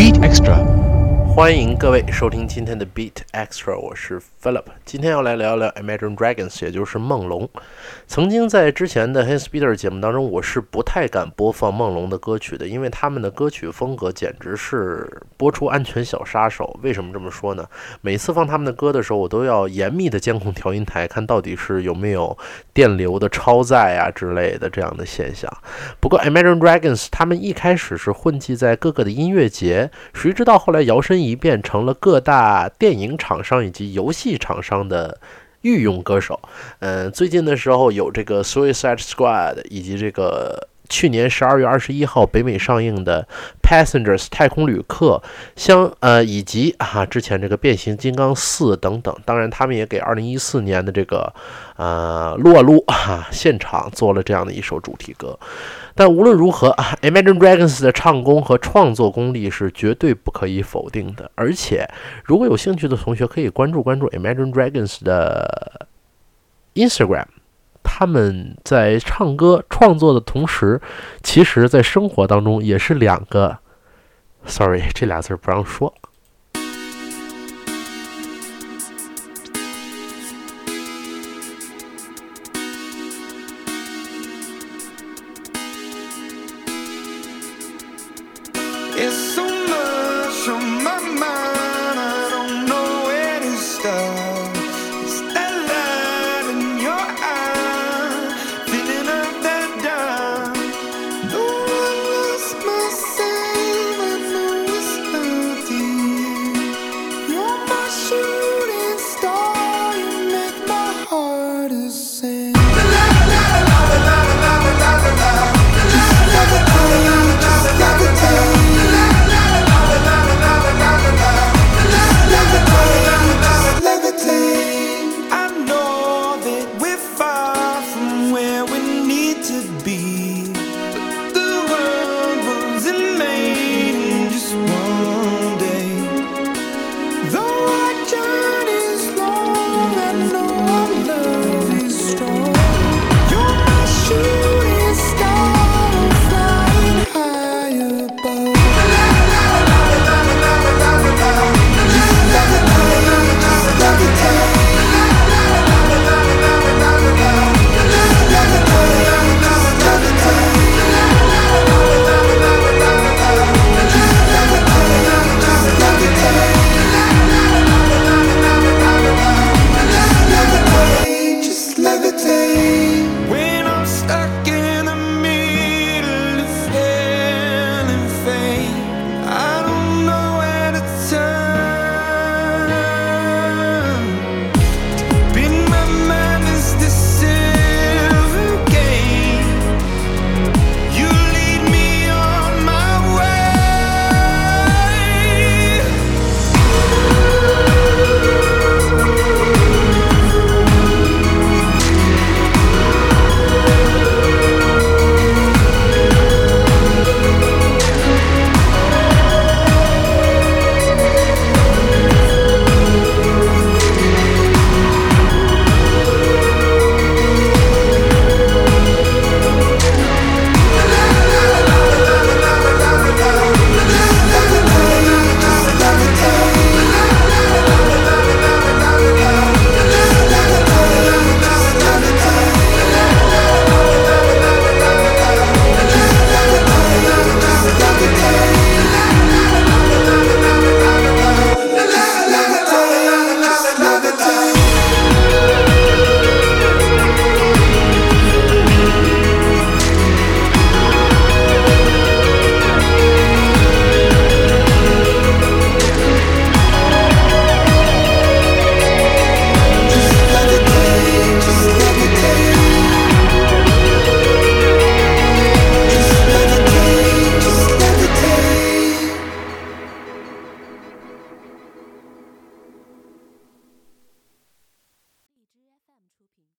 Beat Extra，欢迎各位收听今天的 Beat Extra，我是 Philip。今天要来聊聊 Imagine Dragons，也就是梦龙。曾经在之前的 h a n s p e e d e r 节目当中，我是不太敢播放梦龙的歌曲的，因为他们的歌曲风格简直是播出安全小杀手。为什么这么说呢？每次放他们的歌的时候，我都要严密的监控调音台，看到底是有没有电流的超载啊之类的这样的现象。不过 Imagine Dragons 他们一开始是混迹在各个的音乐节，谁知道后来摇身一变成了各大电影厂商以及游戏厂商的。御用歌手，嗯，最近的时候有这个 Suicide Squad，以及这个去年十二月二十一号北美上映的 Passengers 太空旅客，相呃以及啊之前这个变形金刚四等等，当然他们也给二零一四年的这个呃撸啊撸啊现场做了这样的一首主题歌。但无论如何，Imagine Dragons 的唱功和创作功力是绝对不可以否定的。而且，如果有兴趣的同学可以关注关注 Imagine Dragons 的 Instagram，他们在唱歌创作的同时其实在生活当中也是两个 sorry 这俩字不让说 is so much on my mind i don't know where to start levitate